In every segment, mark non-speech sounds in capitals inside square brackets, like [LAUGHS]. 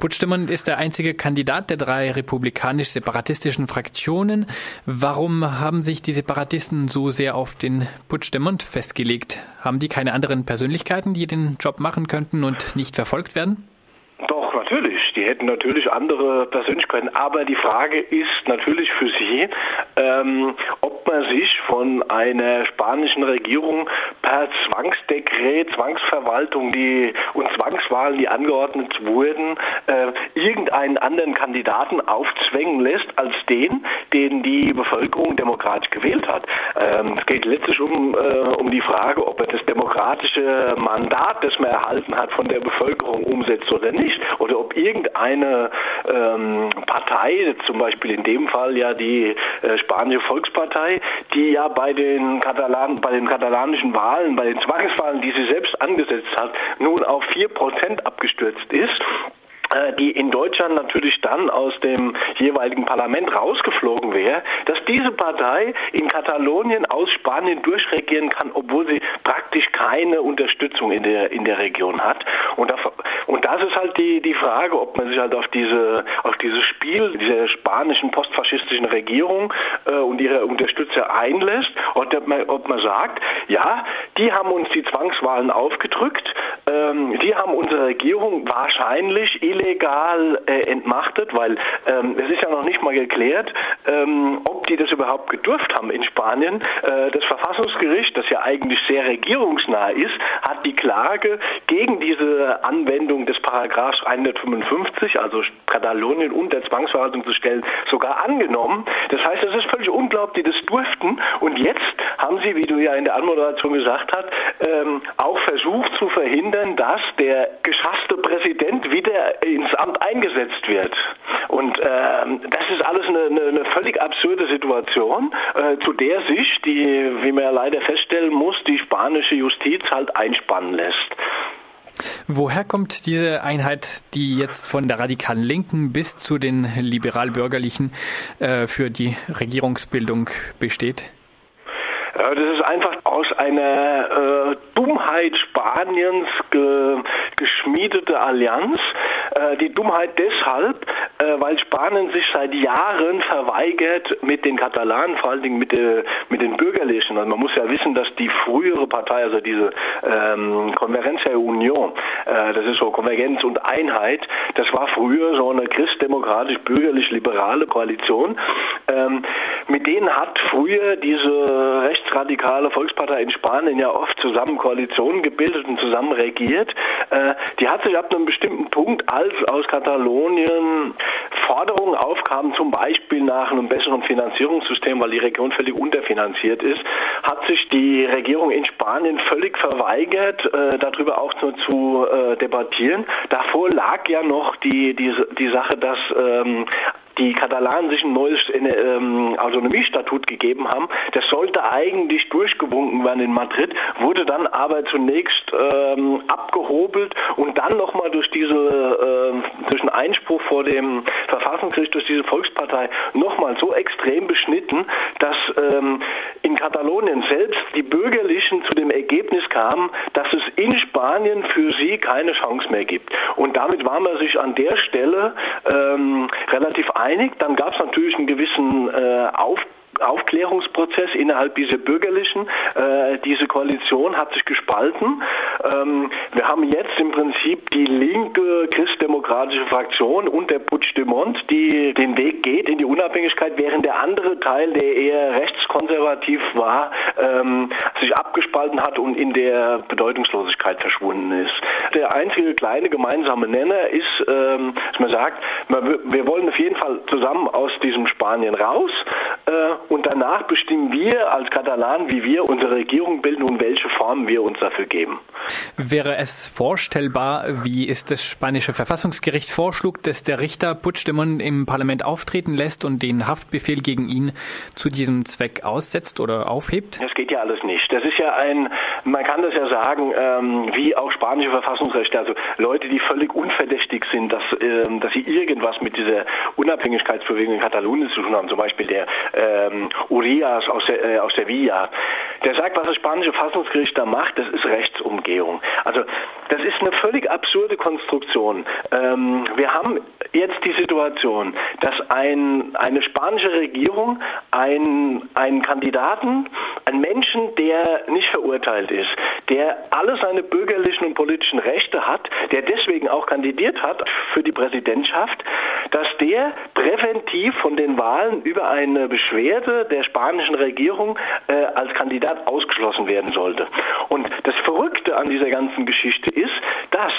Puigdemont ist der einzige Kandidat der drei republikanisch-separatistischen Fraktionen. Warum haben sich die Separatisten so sehr auf den Puigdemont festgelegt? Haben die keine anderen Persönlichkeiten, die den Job machen könnten und nicht verfolgt werden? Doch, natürlich. Die hätten natürlich andere Persönlichkeiten. Aber die Frage ist natürlich für Sie, ähm, ob man sich von einer spanischen Regierung per Zwangsdekret, Zwangsverwaltung die, und Zwangswahlen, die angeordnet wurden, äh, irgendeinen anderen Kandidaten aufzwängen lässt als den, den die Bevölkerung demokratisch gewählt hat. Ähm, es geht letztlich um, äh, um die Frage, ob er das demokratische Mandat, das man erhalten hat, von der Bevölkerung umsetzt oder nicht. Oder ob irgendeine ähm, Partei, zum Beispiel in dem Fall ja die äh, spanische Volkspartei, die ja bei den Katalan, bei den katalanischen Wahlen, bei den Zwangswahlen, die sie selbst angesetzt hat, nun auf vier Prozent abgestürzt ist die in Deutschland natürlich dann aus dem jeweiligen Parlament rausgeflogen wäre, dass diese Partei in Katalonien aus Spanien durchregieren kann, obwohl sie praktisch keine Unterstützung in der in der Region hat. Und, das, und das ist halt die die Frage, ob man sich halt auf diese auf dieses Spiel dieser spanischen postfaschistischen Regierung äh, und ihre Unterstützer einlässt, oder ob man, ob man sagt, ja, die haben uns die Zwangswahlen aufgedrückt, ähm, die haben unsere Regierung wahrscheinlich illegal äh, entmachtet, weil ähm, es ist ja noch nicht mal geklärt, ähm, ob die das überhaupt gedurft haben in Spanien. Äh, das Verfassungsgericht, das ja eigentlich sehr regierungsnah ist, hat die Klage gegen diese Anwendung des Paragraphs 155, also Katalonien unter Zwangsverwaltung zu stellen, sogar angenommen. Das heißt, es ist völlig unglaublich, die das durften. Und jetzt haben sie, wie du ja in der Anmoderation gesagt hast, ähm, auch versucht zu verhindern, dass der geschasste Präsident wieder ins Amt eingesetzt wird. Und ähm, das ist alles eine, eine, eine völlig absurde Situation, äh, zu der sich die, wie man ja leider feststellen muss, die spanische Justiz halt einspannen lässt. Woher kommt diese Einheit, die jetzt von der radikalen Linken bis zu den liberal-bürgerlichen äh, für die Regierungsbildung besteht? Das ist einfach aus einer äh, Dummheit Spaniens ge, geschmiedete Allianz. Äh, die Dummheit deshalb, äh, weil Spanien sich seit Jahren verweigert mit den Katalanen, vor allen Dingen mit, der, mit den Bürgerlichen. Also man muss ja wissen, dass die frühere Partei, also diese ähm, Convergencia Union, äh, das ist so Konvergenz und Einheit, das war früher so eine christdemokratisch-bürgerlich-liberale Koalition. Ähm, mit denen hat früher diese rechtsradikale Volkspartei in Spanien ja oft zusammen Koalitionen gebildet und zusammen regiert. Äh, die hat sich ab einem bestimmten Punkt, als aus Katalonien Forderungen aufkamen, zum Beispiel nach einem besseren Finanzierungssystem, weil die Region völlig unterfinanziert ist, hat sich die Regierung in Spanien völlig verweigert, äh, darüber auch nur zu äh, debattieren. Davor lag ja noch die, die, die Sache, dass ähm, die Katalanen sich ein neues ähm, Autonomiestatut gegeben haben. Das sollte eigentlich durchgewunken werden in Madrid, wurde dann aber zunächst ähm, abgehobelt und dann nochmal durch diese äh, durch einen Einspruch vor dem Verfassungsgericht durch diese Volkspartei nochmal so extrem beschnitten, dass ähm, in Katalonien selbst die Bürgerlichen zu dem Ergebnis kamen, dass es in Spanien für sie keine Chance mehr gibt. Und damit war man sich an der Stelle ähm, relativ einig. Dann gab es natürlich einen gewissen äh, Aufbau Aufklärungsprozess innerhalb dieser bürgerlichen. Äh, diese Koalition hat sich gespalten. Ähm, wir haben jetzt im Prinzip die linke christdemokratische Fraktion und der Puigdemont, die den Weg geht in die Unabhängigkeit, während der andere Teil, der eher rechtskonservativ war, ähm, sich abgespalten hat und in der Bedeutungslosigkeit verschwunden ist. Der einzige kleine gemeinsame Nenner ist, ähm, dass man sagt, wir wollen auf jeden Fall zusammen aus diesem Spanien raus äh, und danach bestimmen wir als Katalanen, wie wir unsere Regierung bilden und welche Formen wir uns dafür geben. Wäre es vorstellbar, wie es das spanische Verfassungsgericht vorschlug, dass der Richter Puigdemont im Parlament auftreten lässt und den Haftbefehl gegen ihn zu diesem Zweck aussetzt oder aufhebt? Das geht ja alles nicht. Das ist ja ein, man kann das ja sagen, ähm, wie auch spanische Verfassungsrechte, also Leute, die völlig unverdächtig sind, dass, ähm, dass sie irgendwas mit dieser Unabhängigkeitsbewegung in Katalonien zu tun haben, zum Beispiel der ähm, ähm, Urias aus, äh, aus Sevilla. Der sagt, was das spanische Fassungsgericht da macht, das ist Rechtsumgehung. Also das ist eine völlig absurde Konstruktion. Ähm, wir haben jetzt die Situation, dass ein, eine spanische Regierung einen, einen Kandidaten, einen Menschen, der nicht verurteilt ist, der alle seine bürgerlichen und politischen Rechte hat, der deswegen auch kandidiert hat für die Präsidentschaft, dass der präventiv von den Wahlen über eine Beschwerde der spanischen Regierung äh, als Kandidat ausgeschlossen werden sollte. Und das Verrückte an dieser ganzen Geschichte ist, dass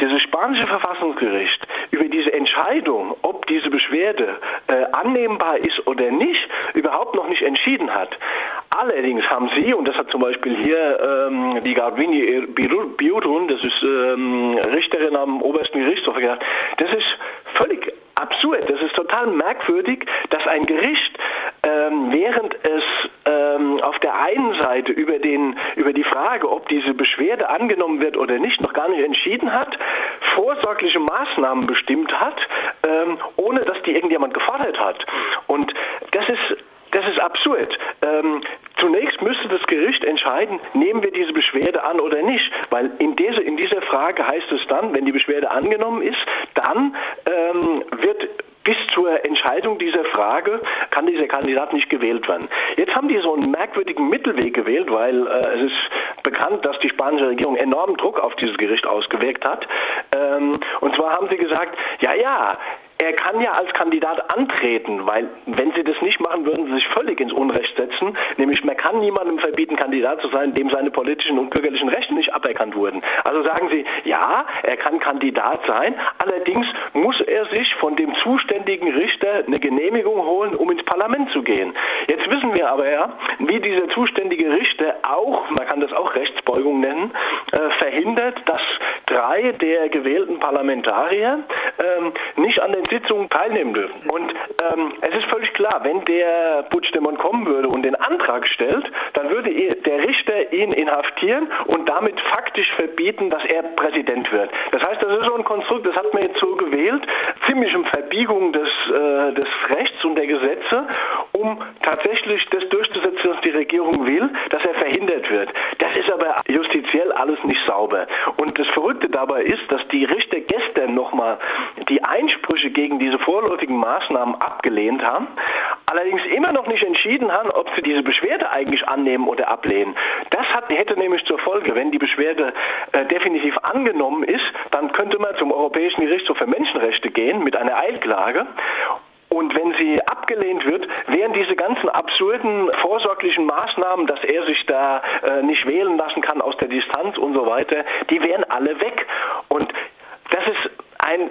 dieses spanische Verfassungsgericht über diese Entscheidung, ob diese Beschwerde äh, annehmbar ist oder nicht, überhaupt noch nicht entschieden hat. Allerdings haben Sie, und das hat zum Beispiel hier ähm, die Garbini Biurun, das ist ähm, Richterin am obersten Gerichtshof, gesagt, das ist völlig absurd, das ist total merkwürdig, dass ein Gericht, ähm, während es ähm, auf der einen Seite über, den, über die Frage, ob diese Beschwerde angenommen wird oder nicht, noch gar nicht entschieden hat, vorsorgliche Maßnahmen bestimmt hat, ähm, ohne dass die irgendjemand gefordert hat. Und das ist das ist absurd. Ähm, zunächst müsste das Gericht entscheiden, nehmen wir diese Beschwerde an oder nicht. Weil in, diese, in dieser Frage heißt es dann, wenn die Beschwerde angenommen ist, dann ähm, wird bis zur Entscheidung dieser Frage kann dieser Kandidat nicht gewählt werden. Jetzt haben die so einen merkwürdigen Mittelweg gewählt, weil äh, es ist bekannt, dass die spanische Regierung enormen Druck auf dieses Gericht ausgewirkt hat. Ähm, und zwar haben sie gesagt, ja, ja, er kann ja als Kandidat antreten, weil wenn sie das nicht machen, würden sie sich völlig ins Unrecht setzen. Nämlich man kann niemandem verbieten, Kandidat zu sein, dem seine politischen und bürgerlichen Rechte nicht aberkannt wurden. Also sagen sie, ja, er kann Kandidat sein, allerdings muss er sich von dem zuständigen Richter eine Genehmigung holen, um ins Parlament zu gehen. Jetzt wissen wir aber ja, wie dieser zuständige Richter auch, man kann das auch Rechtsbeugung nennen, äh, verhindert, dass drei der gewählten Parlamentarier ähm, nicht an den Sitzungen teilnehmen dürfen. Und ähm, es ist völlig klar, wenn der Puigdemont kommen würde und den Antrag stellt, dann würde der Richter ihn inhaftieren und damit faktisch verbieten, dass er Präsident wird. Das heißt, das ist so ein Konstrukt, das hat man jetzt so gewählt, ziemlich um Verbiegung des, äh, des Rechts und der Gesetze, um tatsächlich das durchzusetzen, was die Regierung will, dass er verhindert wird. Das ist aber justiziell alles nicht sauber. Und das Verrückte dabei ist, dass die Richter gestern nochmal die Einsprüche gegen diese vorläufigen Maßnahmen abgelehnt haben, allerdings immer noch nicht entschieden haben, ob sie diese Beschwerde eigentlich annehmen oder ablehnen. Das hat, hätte nämlich zur Folge, wenn die Beschwerde äh, definitiv angenommen ist, dann könnte man zum Europäischen Gerichtshof für Menschenrechte gehen mit einer Eilklage und wenn sie abgelehnt wird, wären diese ganzen absurden vorsorglichen Maßnahmen, dass er sich da äh, nicht wählen lassen kann aus der Distanz und so weiter, die wären alle weg. Und das ist ein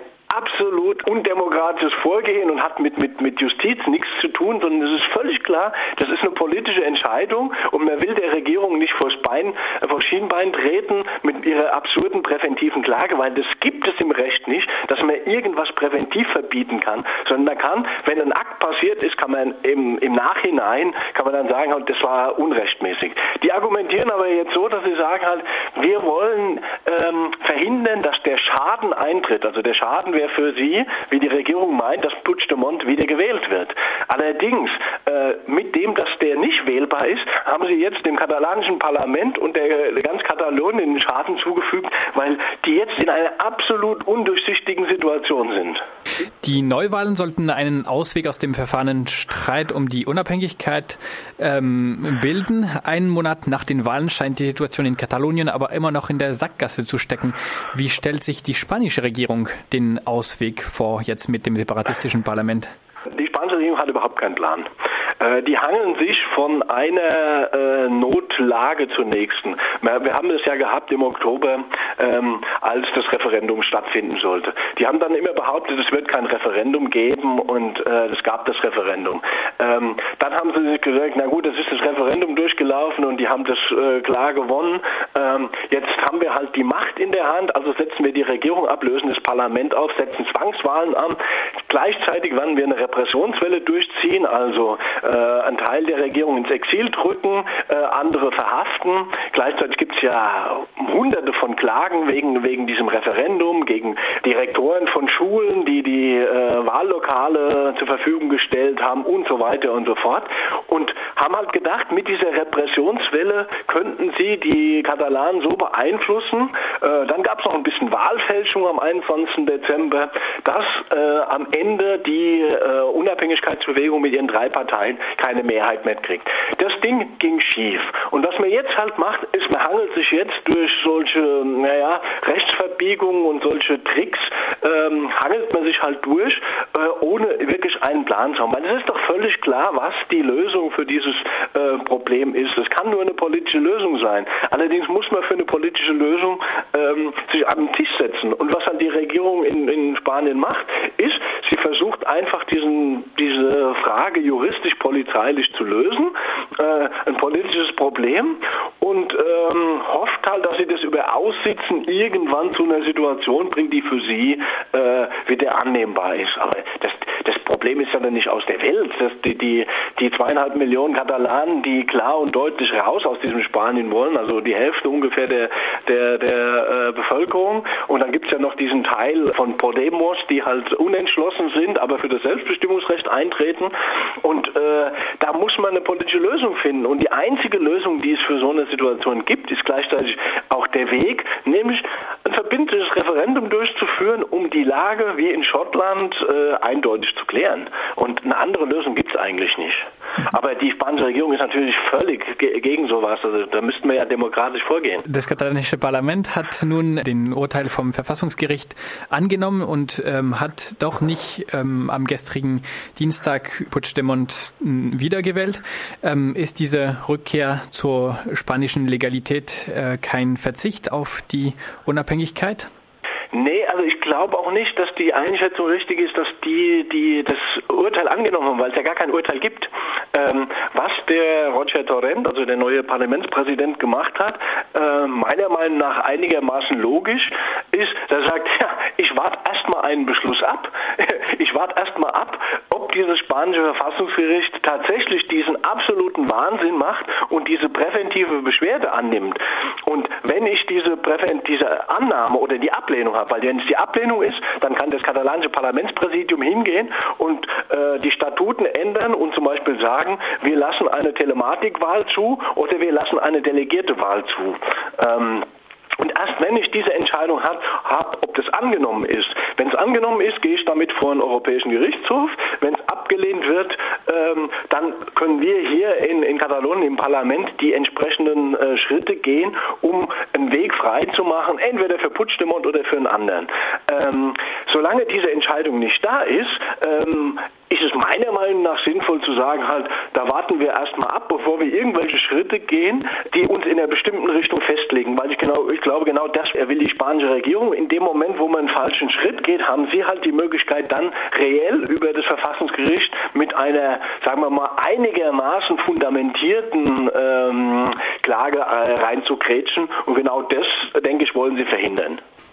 absolut undemokratisches Vorgehen und hat mit, mit, mit Justiz nichts zu tun, sondern es ist völlig klar, das ist eine politische Entscheidung und man will der Regierung nicht vors Bein, äh, vors Schienbein treten mit ihrer absurden präventiven Klage, weil das gibt es im Recht nicht, dass man irgendwas präventiv verbieten kann, sondern man kann, wenn ein Akt passiert ist, kann man im, im Nachhinein, kann man dann sagen, halt, das war unrechtmäßig. Die argumentieren aber jetzt so, dass sie sagen halt, wir wollen ähm, verhindern, dass der Schaden eintritt, also der Schaden wäre für sie, wie die Regierung meint, dass Puigdemont wieder gewählt wird. Allerdings, äh, mit dem, dass der nicht wählbar ist, haben sie jetzt dem katalanischen Parlament und der, der ganz Katalonien den Schaden zugefügt, weil die jetzt in einer absolut undurchsichtigen Situation sind. Die Neuwahlen sollten einen Ausweg aus dem verfahrenen Streit um die Unabhängigkeit ähm, bilden. Einen Monat nach den Wahlen scheint die Situation in Katalonien aber immer noch in der Sackgasse zu stecken. Wie stellt sich die spanische Regierung den Ausweg vor, jetzt mit dem separatistischen Parlament? Die spanische Regierung hat überhaupt keinen Plan. Äh, die hangeln sich von einer äh, Notlage zur nächsten. Wir haben das ja gehabt im Oktober, ähm, als das Referendum stattfinden sollte. Die haben dann immer behauptet, es wird kein Referendum geben und äh, es gab das Referendum. Ähm, dann haben sie sich gesagt, na gut, es ist das Referendum durchgelaufen und die haben das äh, klar gewonnen. Ähm, jetzt haben wir halt die Macht in der Hand, also setzen wir die Regierung ab, lösen das Parlament auf, setzen Zwangswahlen an. Gleichzeitig werden wir eine Repressionswelle durchziehen, also äh, einen Teil der Regierung ins Exil drücken, äh, andere verhaften. Gleichzeitig gibt es ja hunderte von Klagen wegen, wegen diesem Referendum gegen Direktoren von Schulen, die die äh, Wahllokale zur Verfügung gestellt haben und so weiter und so fort. Und haben halt gedacht, mit dieser Repressionswelle könnten sie die Katalanen so beeinflussen. Äh, dann gab es noch ein bisschen Wahlfälschung am 21. Dezember, dass äh, am Ende die äh, Unabhängigkeitsbewegung mit ihren drei Parteien keine Mehrheit mehr kriegt. Das Ding ging schief. Und was man jetzt halt macht, ist, man hangelt sich jetzt durch solche, naja, Rechtsverbiegungen und solche Tricks, ähm, hangelt man sich halt durch, äh, ohne wirklich einen Plan zu haben. Weil es ist doch völlig klar, was die Lösung für dieses äh, Problem ist. Es kann nur eine politische Lösung sein. Allerdings muss man für eine politische Lösung ähm, sich an den Tisch setzen. Und was dann die Regierung in, in Spanien macht, ist, sie versucht einfach diesen, diese Frage juristisch-polizeilich zu lösen, äh, ein politisches Problem und ähm, hofft halt, dass sie das über Aussitzen irgendwann zu einer Situation bringt, die für sie äh, wieder annehmbar ist. Aber das, das Problem ist ja dann nicht aus der Welt. Das, die, die, die zweieinhalb Millionen Katalanen, die klar und deutlich raus aus diesem Spanien wollen, also die Hälfte ungefähr der, der, der äh, Bevölkerung. Und dann gibt es ja noch diesen Teil von Podemos, die halt unentschlossen sind, aber für das Selbstbestimmungsrecht eintreten. Und äh, da muss man eine politische Lösung finden. Und die einzige Lösung, die es für so eine Situation gibt, ist gleichzeitig auch der Weg, nämlich ein verbindliches Referendum durchzuführen, um die Lage wie in Schottland äh, eindeutig zu klären. Und eine andere Lösung gibt es eigentlich nicht. Aber die spanische Regierung ist natürlich völlig ge gegen sowas. Also da müssten wir ja demokratisch vorgehen. Das katalanische Parlament hat nun den Urteil vom Verfassungsgericht angenommen und ähm, hat doch nicht ähm, am gestrigen Dienstag Puigdemont hm, wiedergewählt. Ähm, ist diese Rückkehr zur spanischen Legalität äh, kein Verzicht auf die Unabhängigkeit? Nee, also ich glaube auch nicht, dass die Einschätzung richtig ist, dass die, die das Urteil angenommen haben, weil es ja gar kein Urteil gibt. Ähm, was der Roger Torrent, also der neue Parlamentspräsident, gemacht hat, äh, meiner Meinung nach einigermaßen logisch, ist, dass er sagt, [LAUGHS] ja, ich warte erstmal einen Beschluss ab. [LAUGHS] Ich warte erstmal ab, ob dieses spanische Verfassungsgericht tatsächlich diesen absoluten Wahnsinn macht und diese präventive Beschwerde annimmt. Und wenn ich diese, Präven diese Annahme oder die Ablehnung habe, weil wenn es die Ablehnung ist, dann kann das katalanische Parlamentspräsidium hingehen und äh, die Statuten ändern und zum Beispiel sagen, wir lassen eine Telematikwahl zu oder wir lassen eine delegierte Wahl zu. Ähm, und erst wenn ich diese Entscheidung habe, hab, ob das angenommen ist. Wenn es angenommen ist, gehe ich damit vor den Europäischen Gerichtshof. Wenn es abgelehnt wird, ähm, dann können wir hier in, in Katalonien im Parlament die entsprechenden äh, Schritte gehen, um einen Weg frei zu machen, entweder für Puigdemont oder für einen anderen. Ähm, solange diese Entscheidung nicht da ist, ähm, ist es meiner Meinung nach sinnvoll zu sagen, halt, da warten wir erstmal ab, bevor wir irgendwelche Schritte gehen, die uns in einer bestimmten Richtung festlegen. Weil ich genau, ich glaube, genau das will die spanische Regierung. In dem Moment, wo man einen falschen Schritt geht, haben sie halt die Möglichkeit, dann reell über das Verfassungsgericht mit einer, sagen wir mal, einigermaßen fundamentierten ähm, Klage äh, reinzukrätschen. Und genau das, denke ich, wollen sie verhindern.